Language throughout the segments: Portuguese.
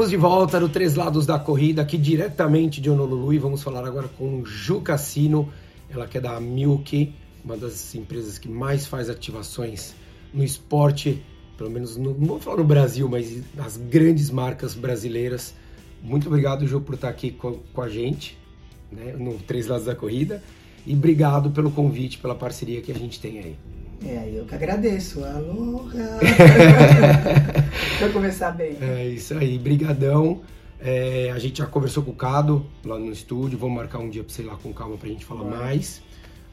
Estamos de volta no Três Lados da Corrida, aqui diretamente de Honolulu, e vamos falar agora com Ju Cassino, ela que é da Milk, uma das empresas que mais faz ativações no esporte, pelo menos no, não vou falar no Brasil, mas nas grandes marcas brasileiras. Muito obrigado, Ju, por estar aqui com, com a gente, né, no Três Lados da Corrida, e obrigado pelo convite, pela parceria que a gente tem aí. É, eu que agradeço. Aloha! Pra começar bem. É isso aí, brigadão. É, a gente já conversou com o Cado lá no estúdio, vamos marcar um dia para sei lá com calma pra gente falar mais.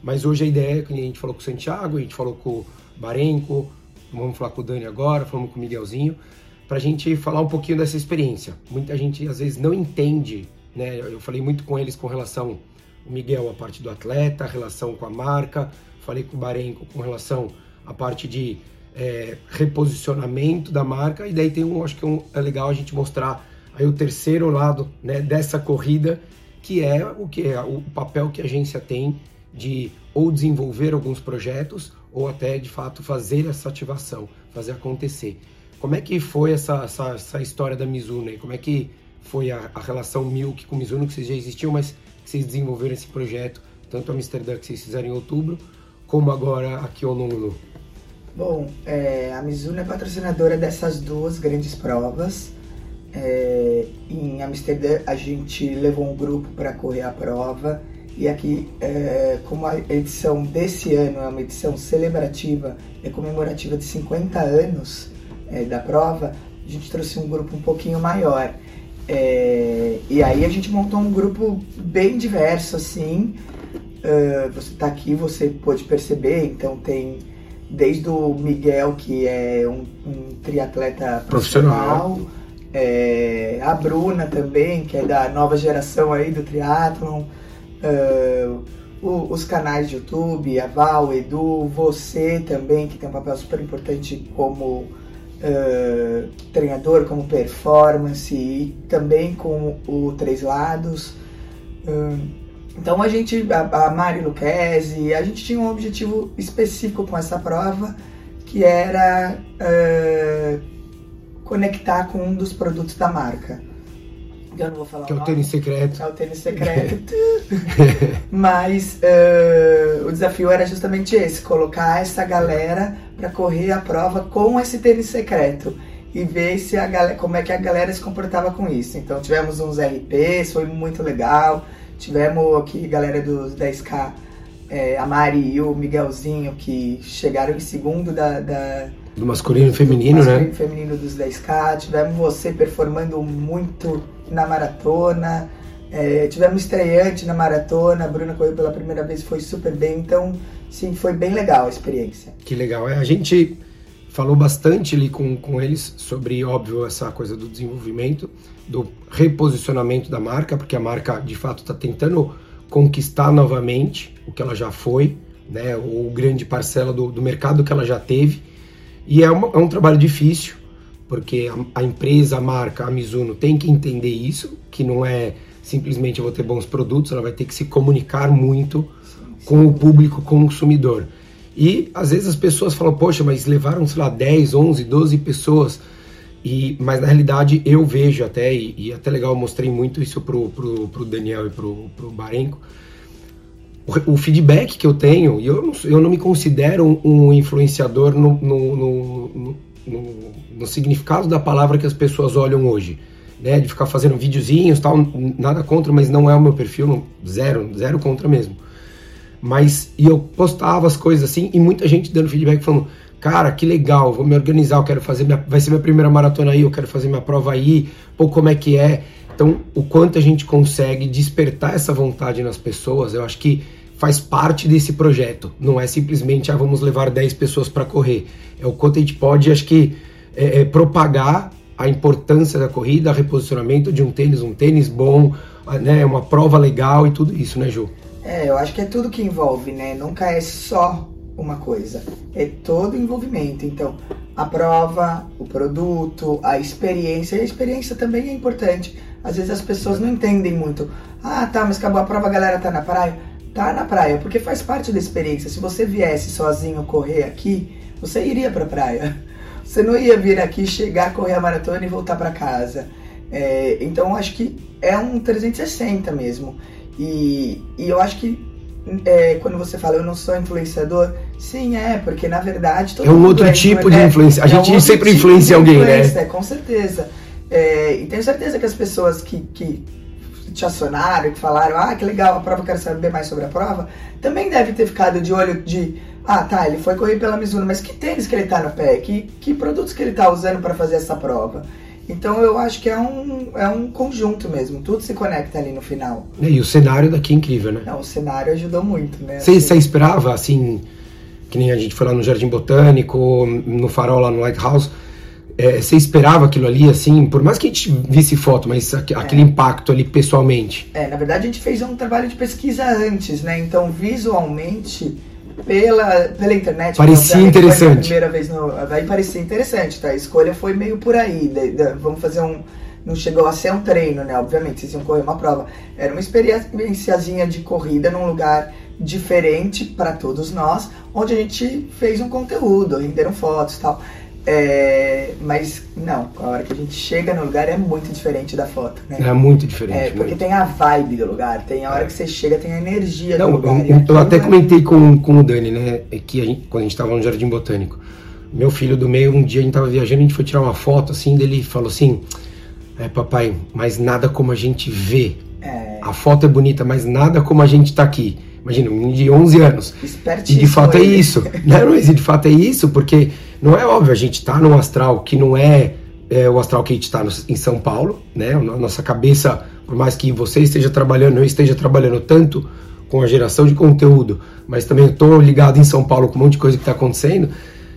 Mas hoje a ideia é que a gente falou com o Santiago, a gente falou com o Barenco, vamos falar com o Dani agora, falamos com o Miguelzinho, pra gente falar um pouquinho dessa experiência. Muita gente às vezes não entende, né? Eu falei muito com eles com relação o Miguel a parte do atleta, a relação com a marca, falei com o Barenco com relação à parte de é, reposicionamento da marca e daí tem um, acho que um, é legal a gente mostrar aí o terceiro lado né, dessa corrida que é o que é o papel que a agência tem de ou desenvolver alguns projetos ou até de fato fazer essa ativação, fazer acontecer. Como é que foi essa, essa, essa história da Mizuno? Como é que foi a, a, relação Milk com Mizuno que vocês já existiam, mas vocês desenvolveram esse projeto, tanto a Amsterdã que vocês fizeram em outubro, como agora aqui o Honolulu? Bom, é, a Mizuno é patrocinadora dessas duas grandes provas. É, em Amsterdã a gente levou um grupo para correr a prova e aqui, é, como a edição desse ano é uma edição celebrativa, é comemorativa de 50 anos é, da prova, a gente trouxe um grupo um pouquinho maior. É, e aí a gente montou um grupo bem diverso, assim. Uh, você está aqui, você pode perceber, então tem desde o Miguel, que é um, um triatleta profissional, profissional. É, a Bruna também, que é da nova geração aí do triatlon, uh, o, os canais de YouTube, a Val, o Edu, você também, que tem um papel super importante como uh, treinador, como performance e também com o Três Lados. Uh, então a gente, a, a Mari Luquezzi, a gente tinha um objetivo específico com essa prova, que era uh, conectar com um dos produtos da marca. Eu não vou falar que é o tênis secreto. É o tênis secreto. Mas uh, o desafio era justamente esse, colocar essa galera para correr a prova com esse tênis secreto e ver se a galera, como é que a galera se comportava com isso. Então tivemos uns RPs, foi muito legal. Tivemos aqui galera dos 10K, é, a Mari e o Miguelzinho, que chegaram em segundo da. da do masculino e feminino, masculino né? feminino dos 10K. Tivemos você performando muito na maratona. É, tivemos estreante na maratona, a Bruna correu pela primeira vez foi super bem, então sim, foi bem legal a experiência. Que legal. É, a gente falou bastante ali com, com eles sobre, óbvio, essa coisa do desenvolvimento, do reposicionamento da marca, porque a marca de fato está tentando conquistar novamente o que ela já foi, né, ou grande parcela do, do mercado que ela já teve. E é, uma, é um trabalho difícil, porque a, a, empresa, a marca, a Mizuno tem que entender isso, que não é simplesmente eu vou ter bons produtos, ela vai ter que se comunicar muito com o público consumidor. E às vezes as pessoas falam, poxa, mas levaram, sei lá, 10, 11, 12 pessoas. E, mas na realidade eu vejo até, e, e até legal, eu mostrei muito isso pro, pro, pro Daniel e pro, pro Barenco, o, o, feedback que eu tenho, e eu não, eu não me considero um, um influenciador no, no, no, no, no significado da palavra que as pessoas olham hoje. Né, de ficar fazendo videozinhos tal, nada contra, mas não é o meu perfil, zero, zero contra mesmo. Mas e eu postava as coisas assim e muita gente dando feedback falando: "Cara, que legal, vou me organizar, eu quero fazer minha, vai ser minha primeira maratona aí, eu quero fazer minha prova aí, pô, como é que é?". Então, o quanto a gente consegue despertar essa vontade nas pessoas, eu acho que faz parte desse projeto. Não é simplesmente, ah, vamos levar 10 pessoas para correr. É o quanto a gente pode, acho que, é, é, propagar a importância da corrida, reposicionamento de um tênis, um tênis bom, né, uma prova legal e tudo isso, né, Ju? É, eu acho que é tudo que envolve, né? Nunca é só uma coisa, é todo envolvimento. Então, a prova, o produto, a experiência, e a experiência também é importante. Às vezes as pessoas não entendem muito. Ah, tá, mas acabou a prova, a galera tá na praia. Tá na praia, porque faz parte da experiência. Se você viesse sozinho correr aqui, você iria pra praia. Você não ia vir aqui, chegar, correr a maratona e voltar para casa. É, então eu acho que é um 360 mesmo. E, e eu acho que é, quando você fala eu não sou influenciador, sim, é, porque na verdade. é um outro é, tipo de influência. A é gente um sempre tipo influencia alguém, né? Com certeza. É, e tenho certeza que as pessoas que, que te acionaram, que falaram, ah, que legal, a prova, quero saber mais sobre a prova, também deve ter ficado de olho de, ah, tá, ele foi correr pela Mizuno, mas que tênis que ele tá no pé? Que, que produtos que ele tá usando para fazer essa prova? Então eu acho que é um, é um conjunto mesmo, tudo se conecta ali no final. E o cenário daqui é incrível, né? Não, o cenário ajudou muito, né? Você, assim, esperava, assim, que nem a gente foi lá no Jardim Botânico, no Farol lá no Lighthouse, é, você esperava aquilo ali, assim, por mais que a gente visse foto, mas aquele é. impacto ali pessoalmente? É, na verdade a gente fez um trabalho de pesquisa antes, né? Então visualmente pela, pela internet. Parecia interessante. primeira vez no, aí parecia interessante, tá? A escolha foi meio por aí. De, vamos fazer um. Não chegou a ser um treino, né? Obviamente, vocês iam correr uma prova. Era uma experiênciazinha de corrida num lugar diferente para todos nós, onde a gente fez um conteúdo, renderam fotos e tal. É, mas não, a hora que a gente chega no lugar é muito diferente da foto, né? É muito diferente. É, porque muito. tem a vibe do lugar, tem a hora que você chega, tem a energia não, do lugar. Eu, eu até é comentei com, com o Dani, né? Que a gente, quando a gente estava no Jardim Botânico. Meu filho do meio, um dia a gente estava viajando, a gente foi tirar uma foto assim, dele falou assim: É, papai, mas nada como a gente vê. É... A foto é bonita, mas nada como a gente está aqui. Imagina, um de 11 anos. E de fato é isso. Não, mas de fato é isso, porque não é óbvio, a gente está num astral que não é, é, o astral que a gente está em São Paulo, né? A nossa cabeça, por mais que você esteja trabalhando, eu esteja trabalhando tanto com a geração de conteúdo, mas também estou ligado em São Paulo com um monte de coisa que está acontecendo.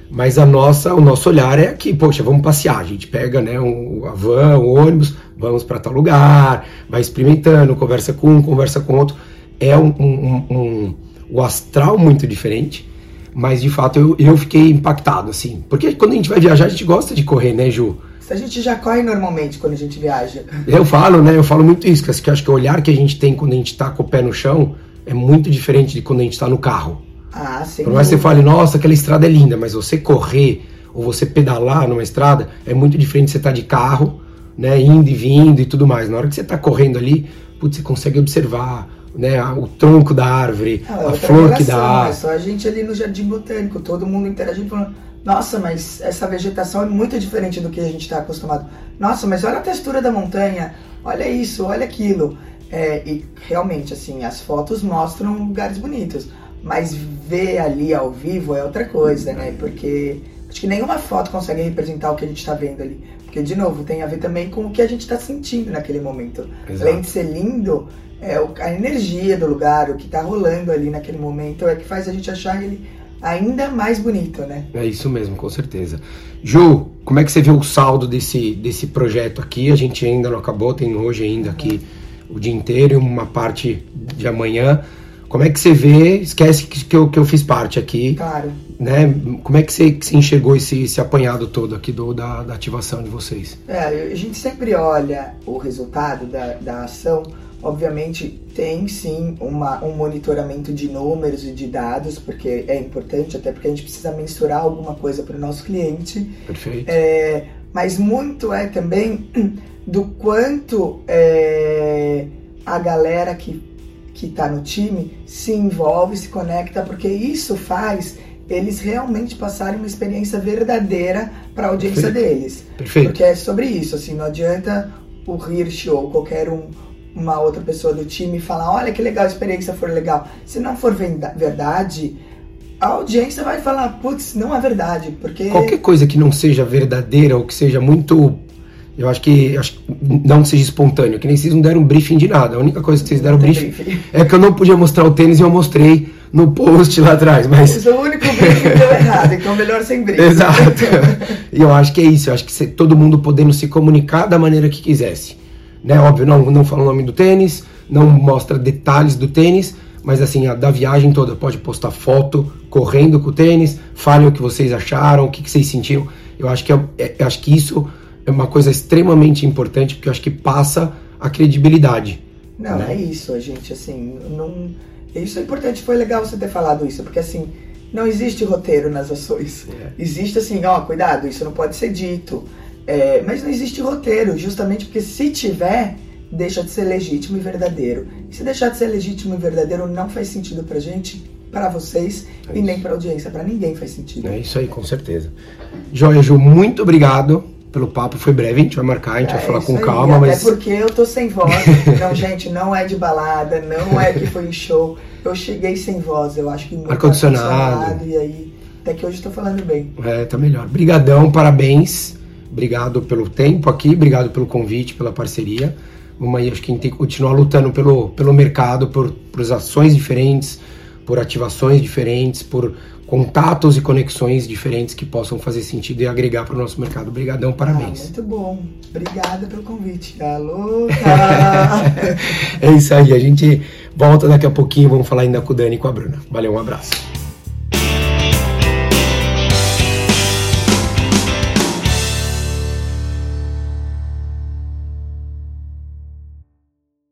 Mas a nossa, o nosso olhar é que, poxa, vamos passear. A gente pega né, um, a van, o ônibus, vamos para tal lugar, vai experimentando, conversa com um, conversa com outro. É um, um, um, um astral muito diferente mas de fato eu, eu fiquei impactado, assim. Porque quando a gente vai viajar, a gente gosta de correr, né, Ju? A gente já corre normalmente quando a gente viaja. Eu falo, né? Eu falo muito isso, que eu acho que o olhar que a gente tem quando a gente tá com o pé no chão é muito diferente de quando a gente tá no carro. Ah, sim. Por mais que você fale, nossa, aquela estrada é linda, mas você correr ou você pedalar numa estrada é muito diferente de você estar tá de carro, né? Indo e vindo e tudo mais. Na hora que você tá correndo ali, putz, você consegue observar né, o tronco da árvore, ah, a flor que dá. É só a gente ali no jardim botânico, todo mundo interagindo falando, nossa, mas essa vegetação é muito diferente do que a gente está acostumado. Nossa, mas olha a textura da montanha, olha isso, olha aquilo. É, e realmente, assim, as fotos mostram lugares bonitos, mas ver ali ao vivo é outra coisa, né? Porque acho que nenhuma foto consegue representar o que a gente está vendo ali. Porque, de novo, tem a ver também com o que a gente está sentindo naquele momento. Exato. Além de ser lindo, é, a energia do lugar, o que está rolando ali naquele momento é que faz a gente achar ele ainda mais bonito, né? É isso mesmo, com certeza. Ju, como é que você viu o saldo desse, desse projeto aqui? A gente ainda não acabou, tem hoje ainda aqui o dia inteiro e uma parte de amanhã. Como é que você vê? Esquece que, que, eu, que eu fiz parte aqui. Claro. Né? Como é que você, que você enxergou esse, esse apanhado todo aqui do, da, da ativação de vocês? É, a gente sempre olha o resultado da, da ação Obviamente tem sim uma, um monitoramento de números e de dados, porque é importante, até porque a gente precisa mensurar alguma coisa para o nosso cliente. Perfeito. É, mas muito é também do quanto é, a galera que que está no time se envolve, se conecta, porque isso faz eles realmente passarem uma experiência verdadeira para a audiência Perfeito. deles. Perfeito. Porque é sobre isso, assim, não adianta o Hirsch ou qualquer um uma outra pessoa do time e falar, olha que legal, a experiência for legal. Se não for verdade, a audiência vai falar, putz, não é verdade, porque... Qualquer coisa que não seja verdadeira ou que seja muito... Eu acho que acho, não seja espontâneo, que nem vocês não deram briefing de nada. A única coisa que vocês deram briefing, briefing, é que eu não podia mostrar o tênis e eu mostrei no post lá atrás. Mas... Esse é o único briefing que deu errado, então melhor sem briefing. Exato. e eu acho que é isso, eu acho que todo mundo podendo se comunicar da maneira que quisesse né? Óbvio, não, não fala o nome do tênis, não mostra detalhes do tênis, mas assim, a da viagem toda, pode postar foto correndo com o tênis, falem o que vocês acharam, o que, que vocês sentiram. Eu acho que, é, é, acho que isso é uma coisa extremamente importante, porque eu acho que passa a credibilidade. Não, né? é isso, gente, assim, não... Isso é importante, foi legal você ter falado isso, porque assim, não existe roteiro nas ações. É. Existe assim, ó, cuidado, isso não pode ser dito. É, mas não existe roteiro, justamente porque se tiver, deixa de ser legítimo e verdadeiro. E se deixar de ser legítimo e verdadeiro não faz sentido pra gente, para vocês é e nem pra audiência, para ninguém faz sentido. É isso aí, com certeza. Joia, Ju, muito obrigado pelo papo. Foi breve, a gente vai marcar, a gente é, vai falar com aí, calma, até mas. porque eu tô sem voz. não, gente, não é de balada, não é que foi um show. Eu cheguei sem voz, eu acho que ar-condicionado. E aí, até que hoje estou falando bem. É, tá melhor. Brigadão, parabéns. Obrigado pelo tempo aqui, obrigado pelo convite, pela parceria. Vamos aí, acho que a gente tem que continuar lutando pelo, pelo mercado, por, por ações diferentes, por ativações diferentes, por contatos e conexões diferentes que possam fazer sentido e agregar para o nosso mercado. Obrigadão, parabéns. Ah, muito bom. Obrigada pelo convite. Alô! é isso aí, a gente volta daqui a pouquinho, vamos falar ainda com o Dani e com a Bruna. Valeu, um abraço.